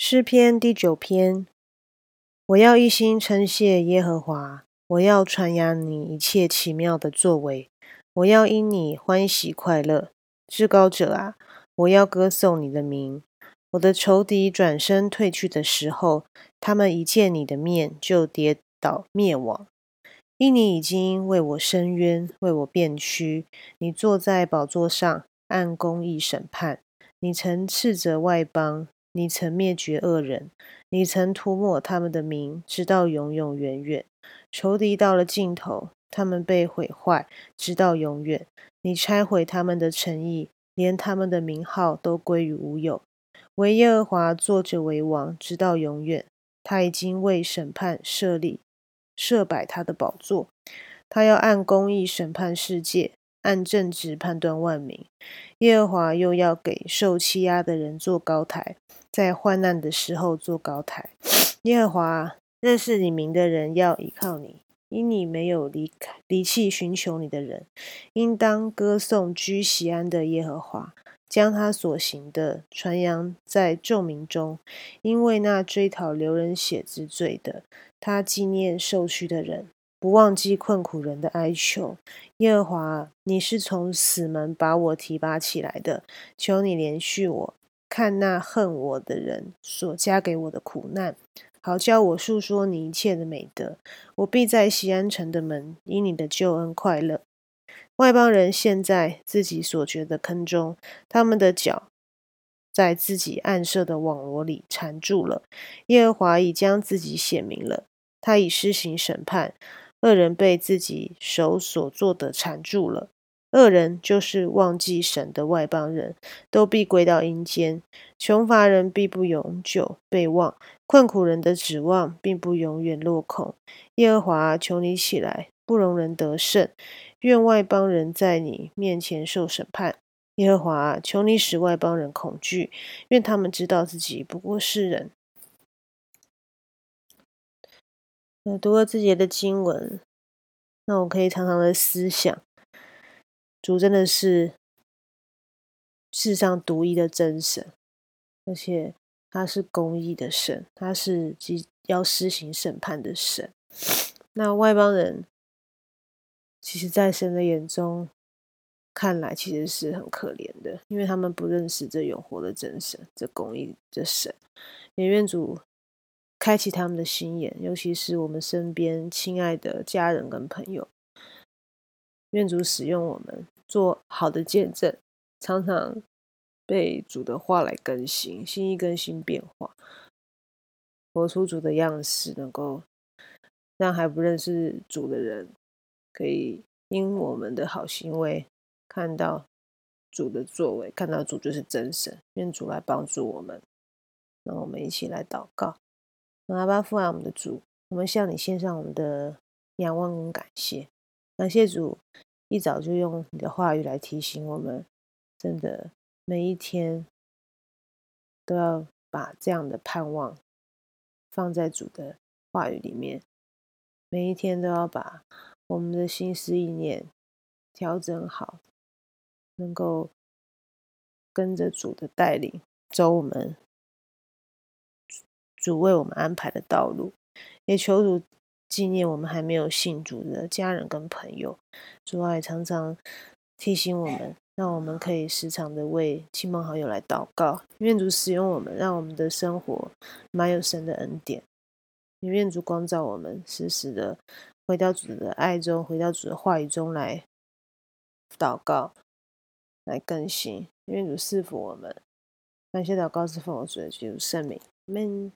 诗篇第九篇，我要一心称谢耶和华，我要传扬你一切奇妙的作为，我要因你欢喜快乐。至高者啊，我要歌颂你的名。我的仇敌转身退去的时候，他们一见你的面就跌倒灭亡。因你已经为我伸冤，为我辩屈，你坐在宝座上按公义审判，你曾斥责外邦。你曾灭绝恶人，你曾涂抹他们的名，直到永永远远。仇敌到了尽头，他们被毁坏，直到永远。你拆毁他们的诚意，连他们的名号都归于无有。唯耶和华坐着为王，直到永远。他已经为审判设立、设摆他的宝座，他要按公义审判世界。按正直判断万民，耶和华又要给受欺压的人做高台，在患难的时候做高台。耶和华认识你名的人要依靠你，因你没有离开离弃寻求你的人，应当歌颂居西安的耶和华，将他所行的传扬在众民中，因为那追讨流人血之罪的，他纪念受屈的人。不忘记困苦人的哀求，耶和华，你是从死门把我提拔起来的，求你怜恤我，看那恨我的人所加给我的苦难，好叫我述说你一切的美德。我必在西安城的门，因你的救恩快乐。外邦人陷在自己所掘的坑中，他们的脚在自己暗设的网罗里缠住了。耶和华已将自己显明了，他已施行审判。恶人被自己手所做的缠住了。恶人就是忘记神的外邦人，都必归到阴间。穷乏人必不永久被忘，困苦人的指望并不永远落空。耶和华，求你起来，不容人得胜。愿外邦人在你面前受审判。耶和华，求你使外邦人恐惧，愿他们知道自己不过是人。我读了自己的经文，那我可以常常的思想，主真的是世上独一的真神，而且他是公义的神，他是即要施行审判的神。那外邦人，其实，在神的眼中看来，其实是很可怜的，因为他们不认识这永活的真神，这公义的神。也愿主。开启他们的心眼，尤其是我们身边亲爱的家人跟朋友，愿主使用我们做好的见证，常常被主的话来更新，心意更新变化，活出主的样式，能够让还不认识主的人，可以因我们的好行为看到主的作为，看到主就是真神。愿主来帮助我们，让我们一起来祷告。阿巴父啊，我们的主，我们向你献上我们的仰望跟感谢。感谢主一早就用你的话语来提醒我们，真的每一天都要把这样的盼望放在主的话语里面，每一天都要把我们的心思意念调整好，能够跟着主的带领走我们。主为我们安排的道路，也求主纪念我们还没有信主的家人跟朋友。主爱常常提醒我们，让我们可以时常的为亲朋好友来祷告。愿主使用我们，让我们的生活满有神的恩典。愿主光照我们，时时的回到主的爱中，回到主的话语中来祷告，来更新。愿主赐福我们。感谢祷告是奉我主的基督圣名，Amen。